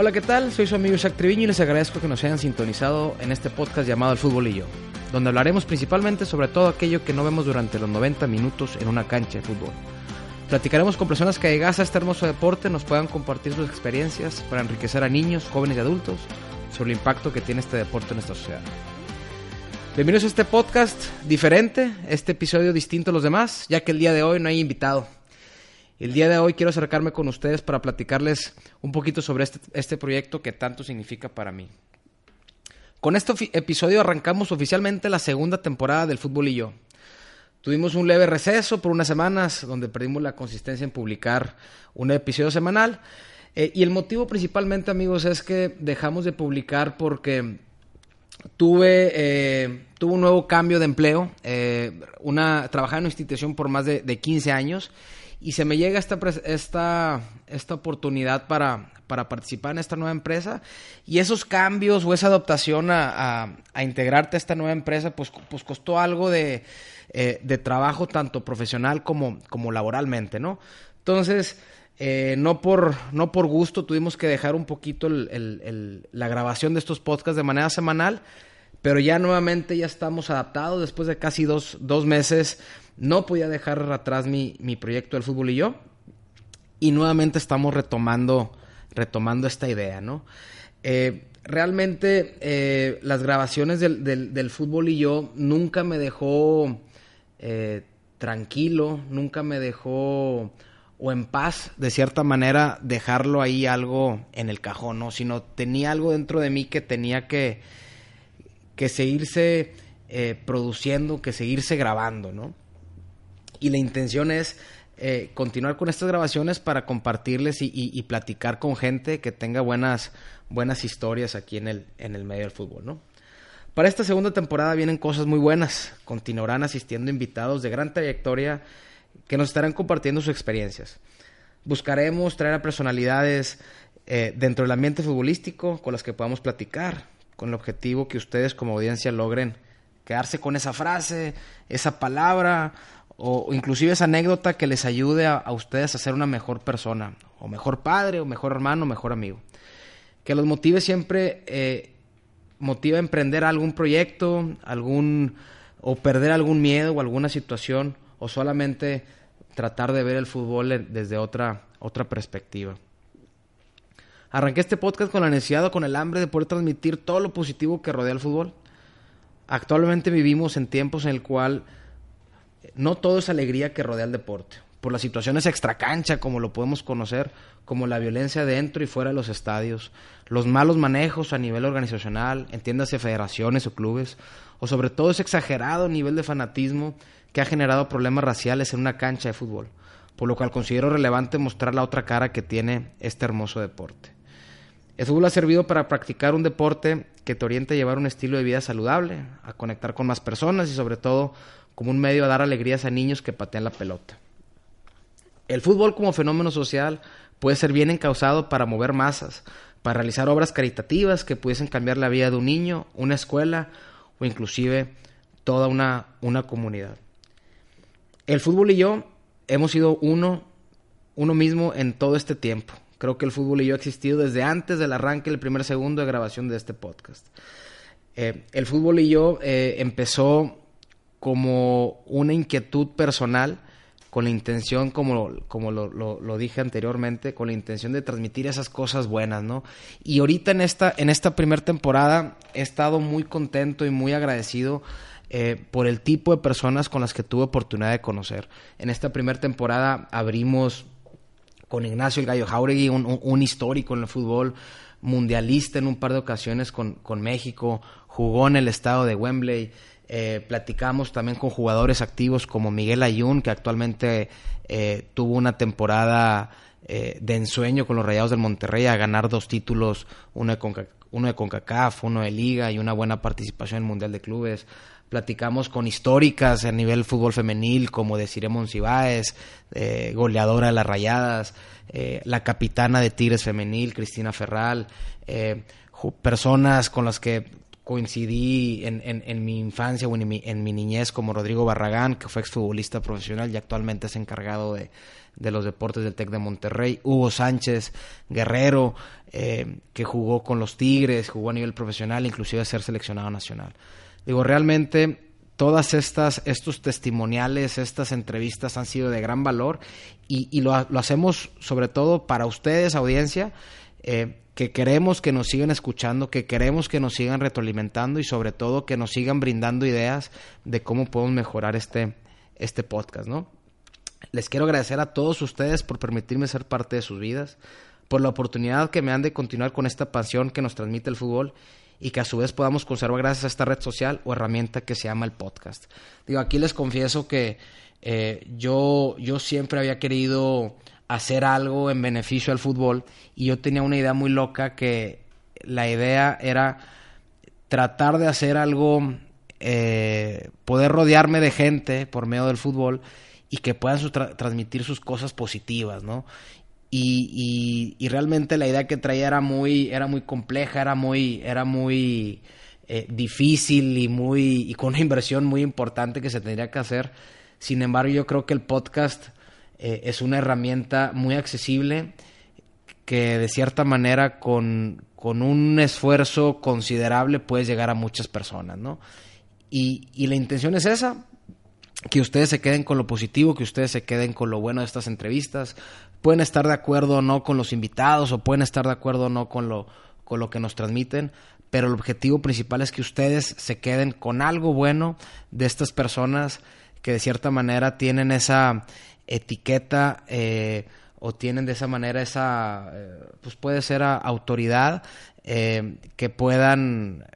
Hola, ¿qué tal? Soy su amigo Isaac Triviño y les agradezco que nos hayan sintonizado en este podcast llamado El Fútbol y Yo, donde hablaremos principalmente sobre todo aquello que no vemos durante los 90 minutos en una cancha de fútbol. Platicaremos con personas que llegadas a este hermoso deporte nos puedan compartir sus experiencias para enriquecer a niños, jóvenes y adultos sobre el impacto que tiene este deporte en nuestra sociedad. Bienvenidos a este podcast diferente, este episodio distinto a los demás, ya que el día de hoy no hay invitado. El día de hoy quiero acercarme con ustedes para platicarles un poquito sobre este, este proyecto que tanto significa para mí. Con este episodio arrancamos oficialmente la segunda temporada del Fútbol y yo. Tuvimos un leve receso por unas semanas donde perdimos la consistencia en publicar un episodio semanal. Eh, y el motivo principalmente, amigos, es que dejamos de publicar porque tuve, eh, un nuevo cambio de empleo. Eh, una, trabajaba en una institución por más de, de 15 años y se me llega esta, esta, esta oportunidad para, para participar en esta nueva empresa y esos cambios o esa adaptación a, integrarte a esta nueva empresa pues, pues costó algo de, eh, de trabajo tanto profesional como, como laboralmente, ¿no? Entonces, eh, no, por, no por gusto tuvimos que dejar un poquito el, la grabación de estos podcasts de manera semanal, pero ya nuevamente ya estamos adaptados después de casi dos, dos meses no podía dejar atrás mi, mi proyecto del fútbol y yo. Y nuevamente estamos retomando, retomando esta idea, ¿no? Eh, realmente eh, las grabaciones del, del, fútbol y yo nunca me dejó eh, tranquilo, nunca me dejó o en paz, de cierta manera, dejarlo ahí algo en el cajón, ¿no? Sino tenía algo dentro de mí que tenía que, que seguirse produciendo, que seguirse grabando, ¿no? y la intención es eh, continuar con estas grabaciones para compartirles y, platicar con gente que tenga buenas, buenas historias aquí en el, en el medio del fútbol, ¿no? Para esta segunda temporada vienen cosas muy buenas. Continuarán asistiendo invitados de gran trayectoria que nos estarán compartiendo sus experiencias. Buscaremos traer a personalidades eh, dentro del ambiente futbolístico con las que podamos platicar, con el objetivo que ustedes como audiencia logren quedarse con esa frase, esa palabra o inclusive esa anécdota que les ayude a, ustedes a ser una mejor persona, o mejor padre, o mejor hermano, mejor amigo. Que los motive siempre, eh, motiva a emprender algún proyecto, algún, o perder algún miedo o alguna situación, o solamente tratar de ver el fútbol desde otra, otra perspectiva. Arranqué este podcast con la necesidad o con el hambre de poder transmitir todo lo positivo que rodea el fútbol. Actualmente vivimos en tiempos en el cual no todo es alegría que rodea el deporte. Por las situaciones extracancha, como lo podemos conocer, como la violencia dentro y fuera de los estadios, los malos manejos a nivel organizacional, entiéndase federaciones o clubes, o sobre todo ese exagerado nivel de fanatismo que ha generado problemas raciales en una cancha de fútbol, por lo cual considero relevante mostrar la otra cara que tiene este hermoso deporte. El fútbol ha servido para practicar un deporte que te orienta a llevar un estilo de vida saludable, a conectar con más personas y sobre todo como un medio a dar alegrías a niños que patean la pelota. El fútbol como fenómeno social puede ser bien encausado para mover masas, para realizar obras caritativas que pudiesen cambiar la vida de un niño, una escuela o inclusive toda una, una comunidad. El fútbol y yo hemos sido uno, uno mismo en todo este tiempo. Creo que el fútbol y yo ha existido desde antes del arranque del primer segundo de grabación de este podcast. Eh, el fútbol y yo eh, empezó como una inquietud personal con la intención, como, como lo, lo, dije anteriormente, con la intención de transmitir esas cosas buenas, ¿no? Y ahorita en esta, en esta primera temporada he estado muy contento y muy agradecido eh, por el tipo de personas con las que tuve oportunidad de conocer. En esta primera temporada abrimos con Ignacio el Gallo Jauregui, un, histórico en el fútbol, mundialista en un par de ocasiones con, con México, jugó en el estado de Wembley, Eh, platicamos también con jugadores activos como Miguel Ayun, que actualmente eh, tuvo una temporada eh, de ensueño con los Rayados del Monterrey a ganar dos títulos, uno de, uno de CONCACAF, uno de Liga y una buena participación en el Mundial de Clubes. Platicamos con históricas a nivel fútbol femenil como de Ciremon Cibáez, goleadora de las Rayadas, la capitana de Tigres femenil, Cristina Ferral, personas con las que coincidí en, en, mi infancia o en mi, en mi, niñez como Rodrigo Barragán, que fue exfutbolista profesional y actualmente es encargado de, de los deportes del TEC de Monterrey, Hugo Sánchez, guerrero, eh, que jugó con los Tigres, jugó a nivel profesional, inclusive a ser seleccionado nacional. Digo, realmente todas estas, estos testimoniales, estas entrevistas han sido de gran valor y, y lo, lo, hacemos sobre todo para ustedes, audiencia, eh, que queremos que nos sigan escuchando, que queremos que nos sigan retroalimentando y sobre todo que nos sigan brindando ideas de cómo podemos mejorar este, este podcast, ¿no? Les quiero agradecer a todos ustedes por permitirme ser parte de sus vidas, por la oportunidad que me han de continuar con esta pasión que nos transmite el fútbol y que a su vez podamos conservar gracias a esta red social o herramienta que se llama el podcast. Digo, aquí les confieso que eh, yo, yo siempre había querido hacer algo en beneficio al fútbol y yo tenía una idea muy loca que la idea era tratar de hacer algo, eh, poder rodearme de gente por medio del fútbol y que puedan transmitir sus cosas positivas, ¿no? Y, y, realmente la idea que traía era muy, era muy compleja, era muy, era muy eh, difícil y muy, y con una inversión muy importante que se tendría que hacer. Sin embargo, yo creo que el podcast eh, es una herramienta muy accesible que de cierta manera con, con, un esfuerzo considerable puedes llegar a muchas personas, ¿no? Y, y la intención es esa, que ustedes se queden con lo positivo, que ustedes se queden con lo bueno de estas entrevistas. Pueden estar de acuerdo o no con los invitados, o pueden estar de acuerdo o no con lo, con lo que nos transmiten, pero el objetivo principal es que ustedes se queden con algo bueno de estas personas que de cierta manera tienen esa, etiqueta eh, o tienen de esa manera esa, eh, pues puede ser autoridad eh, que puedan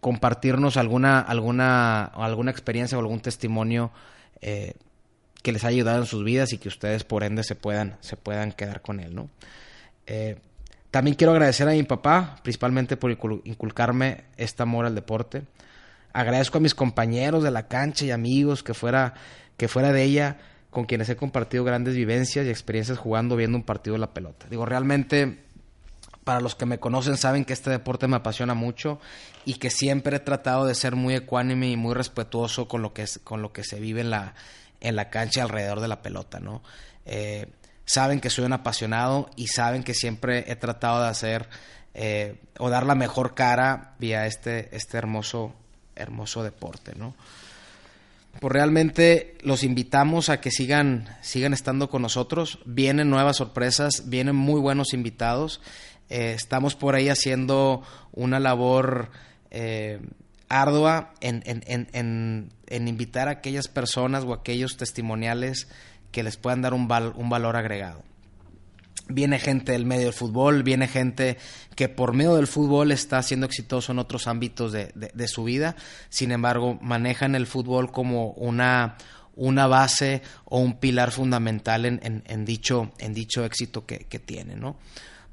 compartirnos alguna, alguna, alguna experiencia o algún testimonio que les haya ayudado en sus vidas y que ustedes por ende se puedan, se puedan quedar con él, ¿no? también quiero agradecer a mi papá, principalmente por inculcarme este amor al deporte. Agradezco a mis compañeros de la cancha y amigos que fuera, que fuera de ella con quienes he compartido grandes vivencias y experiencias jugando viendo un partido de la pelota. Digo, realmente para los que me conocen saben que este deporte me apasiona mucho y que siempre he tratado de ser muy ecuánime y muy respetuoso con lo que, es, con lo que se vive en la, en la cancha alrededor de la pelota, ¿no? Eh, saben que soy un apasionado y saben que siempre he tratado de hacer eh, o dar la mejor cara vía este, este hermoso, hermoso deporte, ¿no? pues realmente los invitamos a que sigan, sigan estando con nosotros. Vienen nuevas sorpresas, vienen muy buenos invitados. Eh, estamos por ahí haciendo una labor eh, ardua en, en, en, invitar a aquellas personas o aquellos testimoniales que les puedan dar un, un valor agregado viene gente del medio del fútbol, viene gente que por medio del fútbol está siendo exitoso en otros ámbitos de, de, su vida, sin embargo manejan el fútbol como una, una base o un pilar fundamental en, en, dicho, en dicho éxito que, que tiene. ¿no?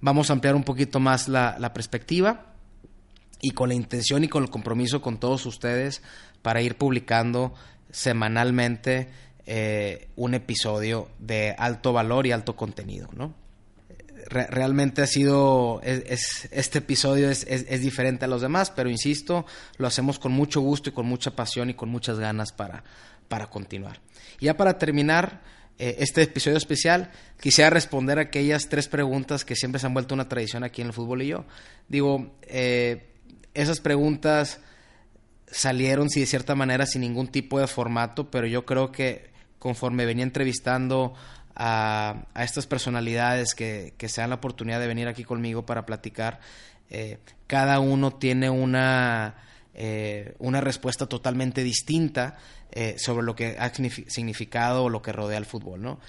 Vamos a ampliar un poquito más la, la perspectiva y con la intención y con el compromiso con todos ustedes para ir publicando semanalmente eh, un episodio de alto valor y alto contenido, ¿no? realmente ha sido, es, este episodio es, es, diferente a los demás, pero insisto, lo hacemos con mucho gusto y con mucha pasión y con muchas ganas para, para continuar. Ya para terminar eh, este episodio especial, quisiera responder a aquellas tres preguntas que siempre se han vuelto una tradición aquí en el fútbol y yo. Digo, eh, esas preguntas salieron, sí, de cierta manera, sin ningún tipo de formato, pero yo creo que conforme venía entrevistando a, estas personalidades que, que, se dan la oportunidad de venir aquí conmigo para platicar. Eh, cada uno tiene una, eh, una respuesta totalmente distinta eh, sobre lo que ha significado o lo que rodea el fútbol, ¿no?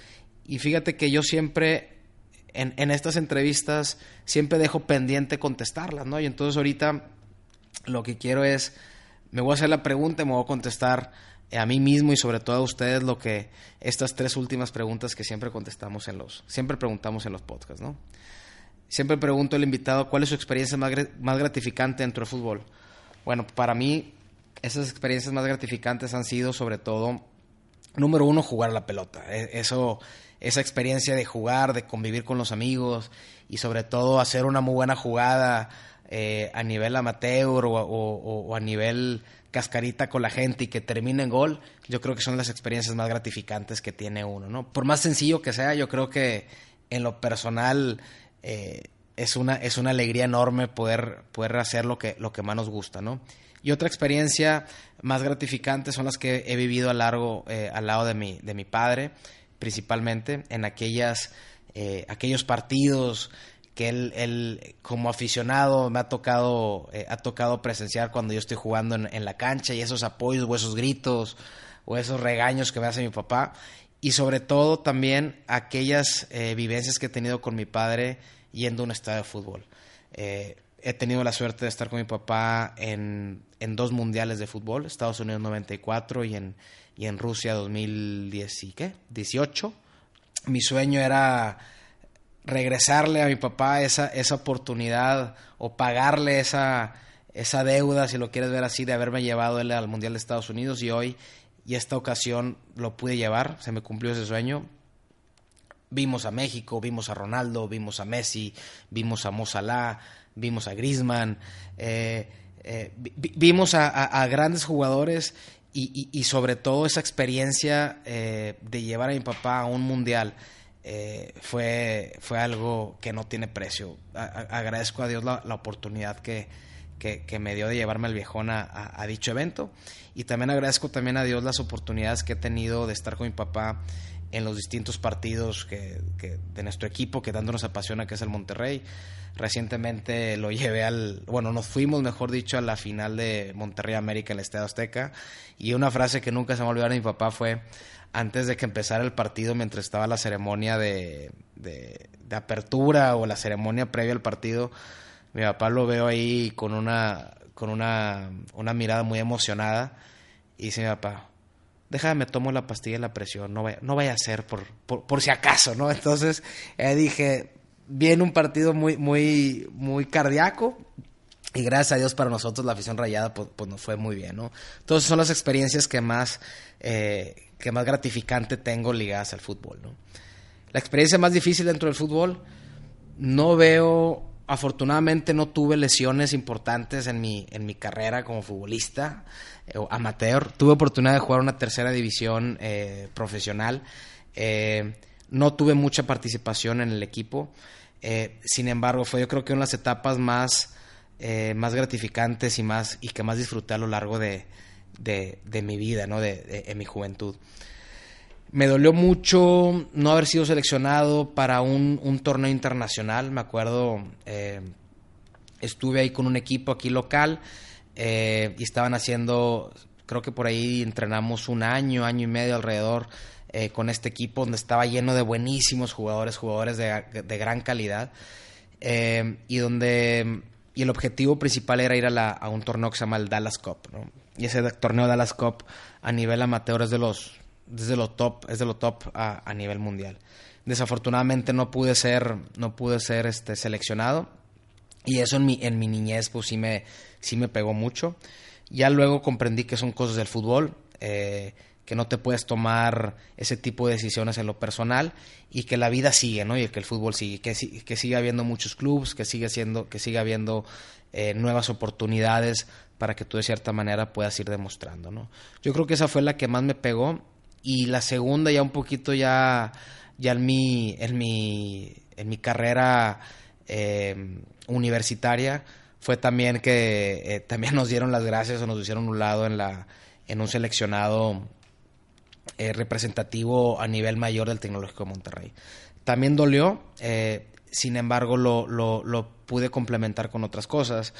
Y fíjate que yo siempre, en, en estas entrevistas, siempre dejo pendiente contestarlas, ¿no? Y entonces ahorita lo que quiero es me voy a hacer la pregunta y me voy a contestar a mí mismo y sobre todo a ustedes lo que estas tres últimas preguntas que siempre contestamos en los, siempre preguntamos en los podcasts, ¿no? Siempre pregunto al invitado cuál es su experiencia más, más gratificante dentro del fútbol. Bueno, para mí esas experiencias más gratificantes han sido sobre todo, número uno, jugar a la pelota. E, eso, esa experiencia de jugar, de convivir con los amigos y sobre todo hacer una muy buena jugada eh, a nivel amateur o, a nivel cascarita con la gente y que termine en gol, yo creo que son las experiencias más gratificantes que tiene uno, ¿no? Por más sencillo que sea, yo creo que en lo personal eh, es, una, es una alegría enorme poder, poder hacer lo que, lo que más nos gusta, ¿no? Y otra experiencia más gratificante son las que he vivido a largo, eh, al lado de mi, de mi padre, principalmente en aquellas, eh, aquellos partidos que él, él, como aficionado me ha tocado, eh, ha tocado presenciar cuando yo estoy jugando en, la cancha y esos apoyos o esos gritos o esos regaños que me hace mi papá y sobre todo también aquellas eh, vivencias que he tenido con mi padre yendo a un estadio de fútbol. Eh, he tenido la suerte de estar con mi papá en, en, dos mundiales de fútbol, Estados Unidos 94 y en, y en Rusia 2018. Mi sueño era regresarle a mi papá esa, esa oportunidad o pagarle esa, esa deuda, si lo quieres ver así, de haberme llevado él al Mundial de Estados Unidos y hoy y esta ocasión lo pude llevar, se me cumplió ese sueño. Vimos a México, vimos a Ronaldo, vimos a Messi, vimos a Mo vimos a Griezmann, eh, eh, vimos a, grandes jugadores y, y, sobre todo esa experiencia eh, de llevar a mi papá a un mundial fue, fue algo que no tiene precio. agradezco a Dios la, oportunidad que, que, me dio de llevarme al viejón a, dicho evento y también agradezco también a Dios las oportunidades que he tenido de estar con mi papá en los distintos partidos que, de nuestro equipo que tanto nos apasiona que es el Monterrey. Recientemente lo llevé al, bueno, nos fuimos, mejor dicho, a la final de Monterrey América en el Estadio Azteca y una frase que nunca se me olvidar de mi papá fue, antes de que empezara el partido, mientras estaba la ceremonia de, de, apertura o la ceremonia previa al partido, mi papá lo veo ahí con una, con una, una mirada muy emocionada y dice mi papá, déjame, tomo la pastilla de la presión, no vaya, no vaya a ser por, por, si acaso, ¿no? Entonces eh, dije, viene un partido muy, muy, muy cardíaco, y gracias a Dios para nosotros la afición rayada pues, pues, nos fue muy bien, ¿no? Entonces son las experiencias que más, eh, que más gratificante tengo ligadas al fútbol, ¿no? La experiencia más difícil dentro del fútbol, no veo, afortunadamente no tuve lesiones importantes en mi, en mi carrera como futbolista eh, amateur. Tuve oportunidad de jugar una tercera división eh, profesional. no tuve mucha participación en el equipo. sin embargo, fue yo creo que una de las etapas más eh, más gratificantes y más y que más disfruté a lo largo de, de, mi vida, ¿no? De, en mi juventud. Me dolió mucho no haber sido seleccionado para un, un torneo internacional. Me acuerdo, eh, estuve ahí con un equipo aquí local eh, y estaban haciendo, creo que por ahí entrenamos un año, año y medio alrededor con este equipo donde estaba lleno de buenísimos jugadores, jugadores de, de gran calidad. y donde y el objetivo principal era ir a, la, a un torneo que se llama el Dallas Cup, ¿no? Y ese torneo Dallas Cup a nivel amateur es de los, desde lo top, es de lo top a, a, nivel mundial. Desafortunadamente no pude ser, no pude ser este, seleccionado y eso en mi, en mi niñez pues sí me, sí me pegó mucho. Ya luego comprendí que son cosas del fútbol. Eh, que no te puedes tomar ese tipo de decisiones en lo personal y que la vida sigue, ¿no? Y que el fútbol sigue, que, que siga habiendo muchos clubes, que siga siendo, que siga habiendo eh, nuevas oportunidades para que tú de cierta manera puedas ir demostrando, ¿no? Yo creo que esa fue la que más me pegó y la segunda ya un poquito ya, ya en mi, en mi, en mi carrera eh, universitaria fue también que eh, también nos dieron las gracias o nos hicieron un lado en la en un seleccionado eh, representativo a nivel mayor del Tecnológico de Monterrey. También dolió, sin embargo lo, lo, pude complementar con otras cosas.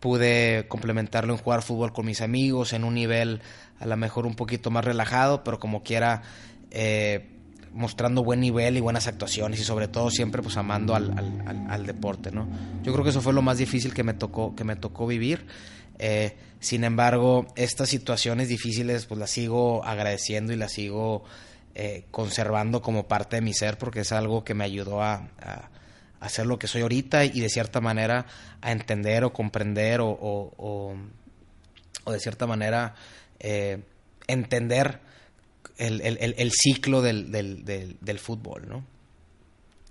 Pude complementarlo en jugar fútbol con mis amigos, en un nivel a lo mejor un poquito más relajado, pero como quiera eh, mostrando buen nivel y buenas actuaciones y sobre todo siempre pues amando al, al, al, deporte, ¿no? Yo creo que eso fue lo más difícil que me tocó, que me tocó vivir. Eh, sin embargo, estas situaciones difíciles pues las sigo agradeciendo y las sigo eh, conservando como parte de mi ser porque es algo que me ayudó a, hacer lo que soy ahorita y de cierta manera a entender o comprender o, o, de cierta manera eh, entender el, el, ciclo del, del, del, fútbol, ¿no?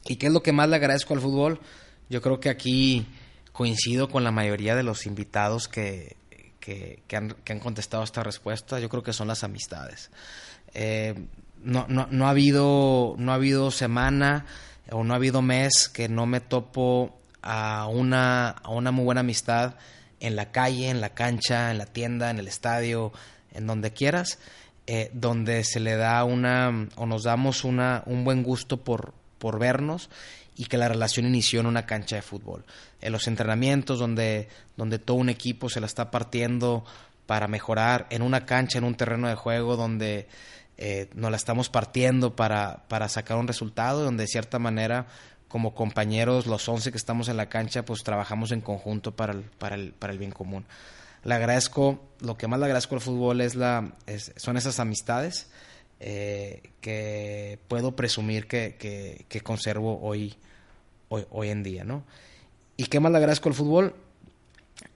¿Y qué es lo que más le agradezco al fútbol? Yo creo que aquí coincido con la mayoría de los invitados que, que, han, que han, contestado esta respuesta. Yo creo que son las amistades. Eh, no, no, no, ha habido, no ha habido semana o no ha habido mes que no me topo a una, a una muy buena amistad en la calle, en la cancha, en la tienda, en el estadio, en donde quieras, eh, donde se le da una o nos damos una, un buen gusto por, por vernos y que la relación inició en una cancha de fútbol. En los entrenamientos donde, donde todo un equipo se la está partiendo para mejorar, en una cancha, en un terreno de juego donde eh, nos la estamos partiendo para, para sacar un resultado, donde de cierta manera como compañeros, los 11 que estamos en la cancha, pues trabajamos en conjunto para el, para el, para el bien común. Le agradezco, lo que más le agradezco al fútbol es la, son esas amistades eh, que puedo presumir que, que, conservo hoy, hoy, hoy, en día, ¿no? ¿Y qué más le agradezco al fútbol?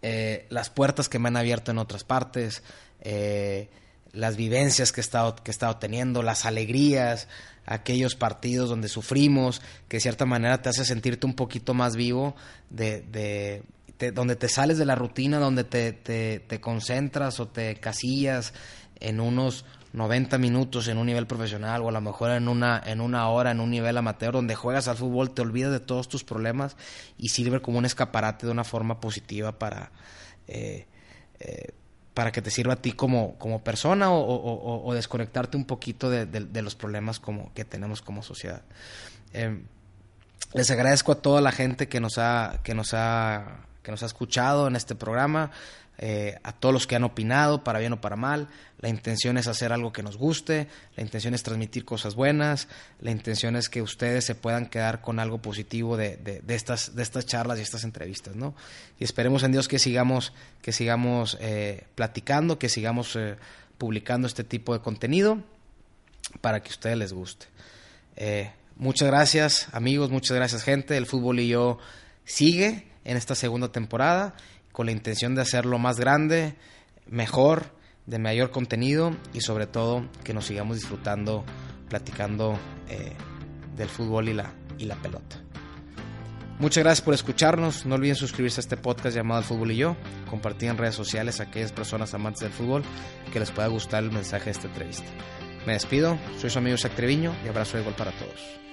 Eh, las puertas que me han abierto en otras partes, eh, las vivencias que he estado, que he estado teniendo, las alegrías, aquellos partidos donde sufrimos, que de cierta manera te hace sentirte un poquito más vivo, de, de, donde te sales de la rutina, donde te, te, te, concentras o te casillas en unos 90 minutos en un nivel profesional o a lo mejor en una, en una hora en un nivel amateur donde juegas al fútbol, te olvidas de todos tus problemas y sirve como un escaparate de una forma positiva para... Eh, eh, para que te sirva a ti como, como persona o, desconectarte un poquito de, los problemas como, que tenemos como sociedad. Eh, les agradezco a toda la gente que nos ha, que nos ha, que nos ha escuchado en este programa. Eh, a todos los que han opinado, para bien o para mal. La intención es hacer algo que nos guste, la intención es transmitir cosas buenas, la intención es que ustedes se puedan quedar con algo positivo de, de, estas, de estas charlas y estas entrevistas, ¿no? Y esperemos en Dios que sigamos, que sigamos eh, platicando, que sigamos eh, publicando este tipo de contenido para que a ustedes les guste. muchas gracias amigos, muchas gracias gente. El fútbol y yo sigue en esta segunda temporada con la intención de hacerlo más grande, mejor, de mayor contenido y sobre todo que nos sigamos disfrutando, platicando eh, del fútbol y la, y la pelota. Muchas gracias por escucharnos. No olviden suscribirse a este podcast llamado El Fútbol y Yo. Compartir en redes sociales a aquellas personas amantes del fútbol que les pueda gustar el mensaje de esta entrevista. Me despido. Soy su amigo Isaac Treviño y abrazo de gol para todos.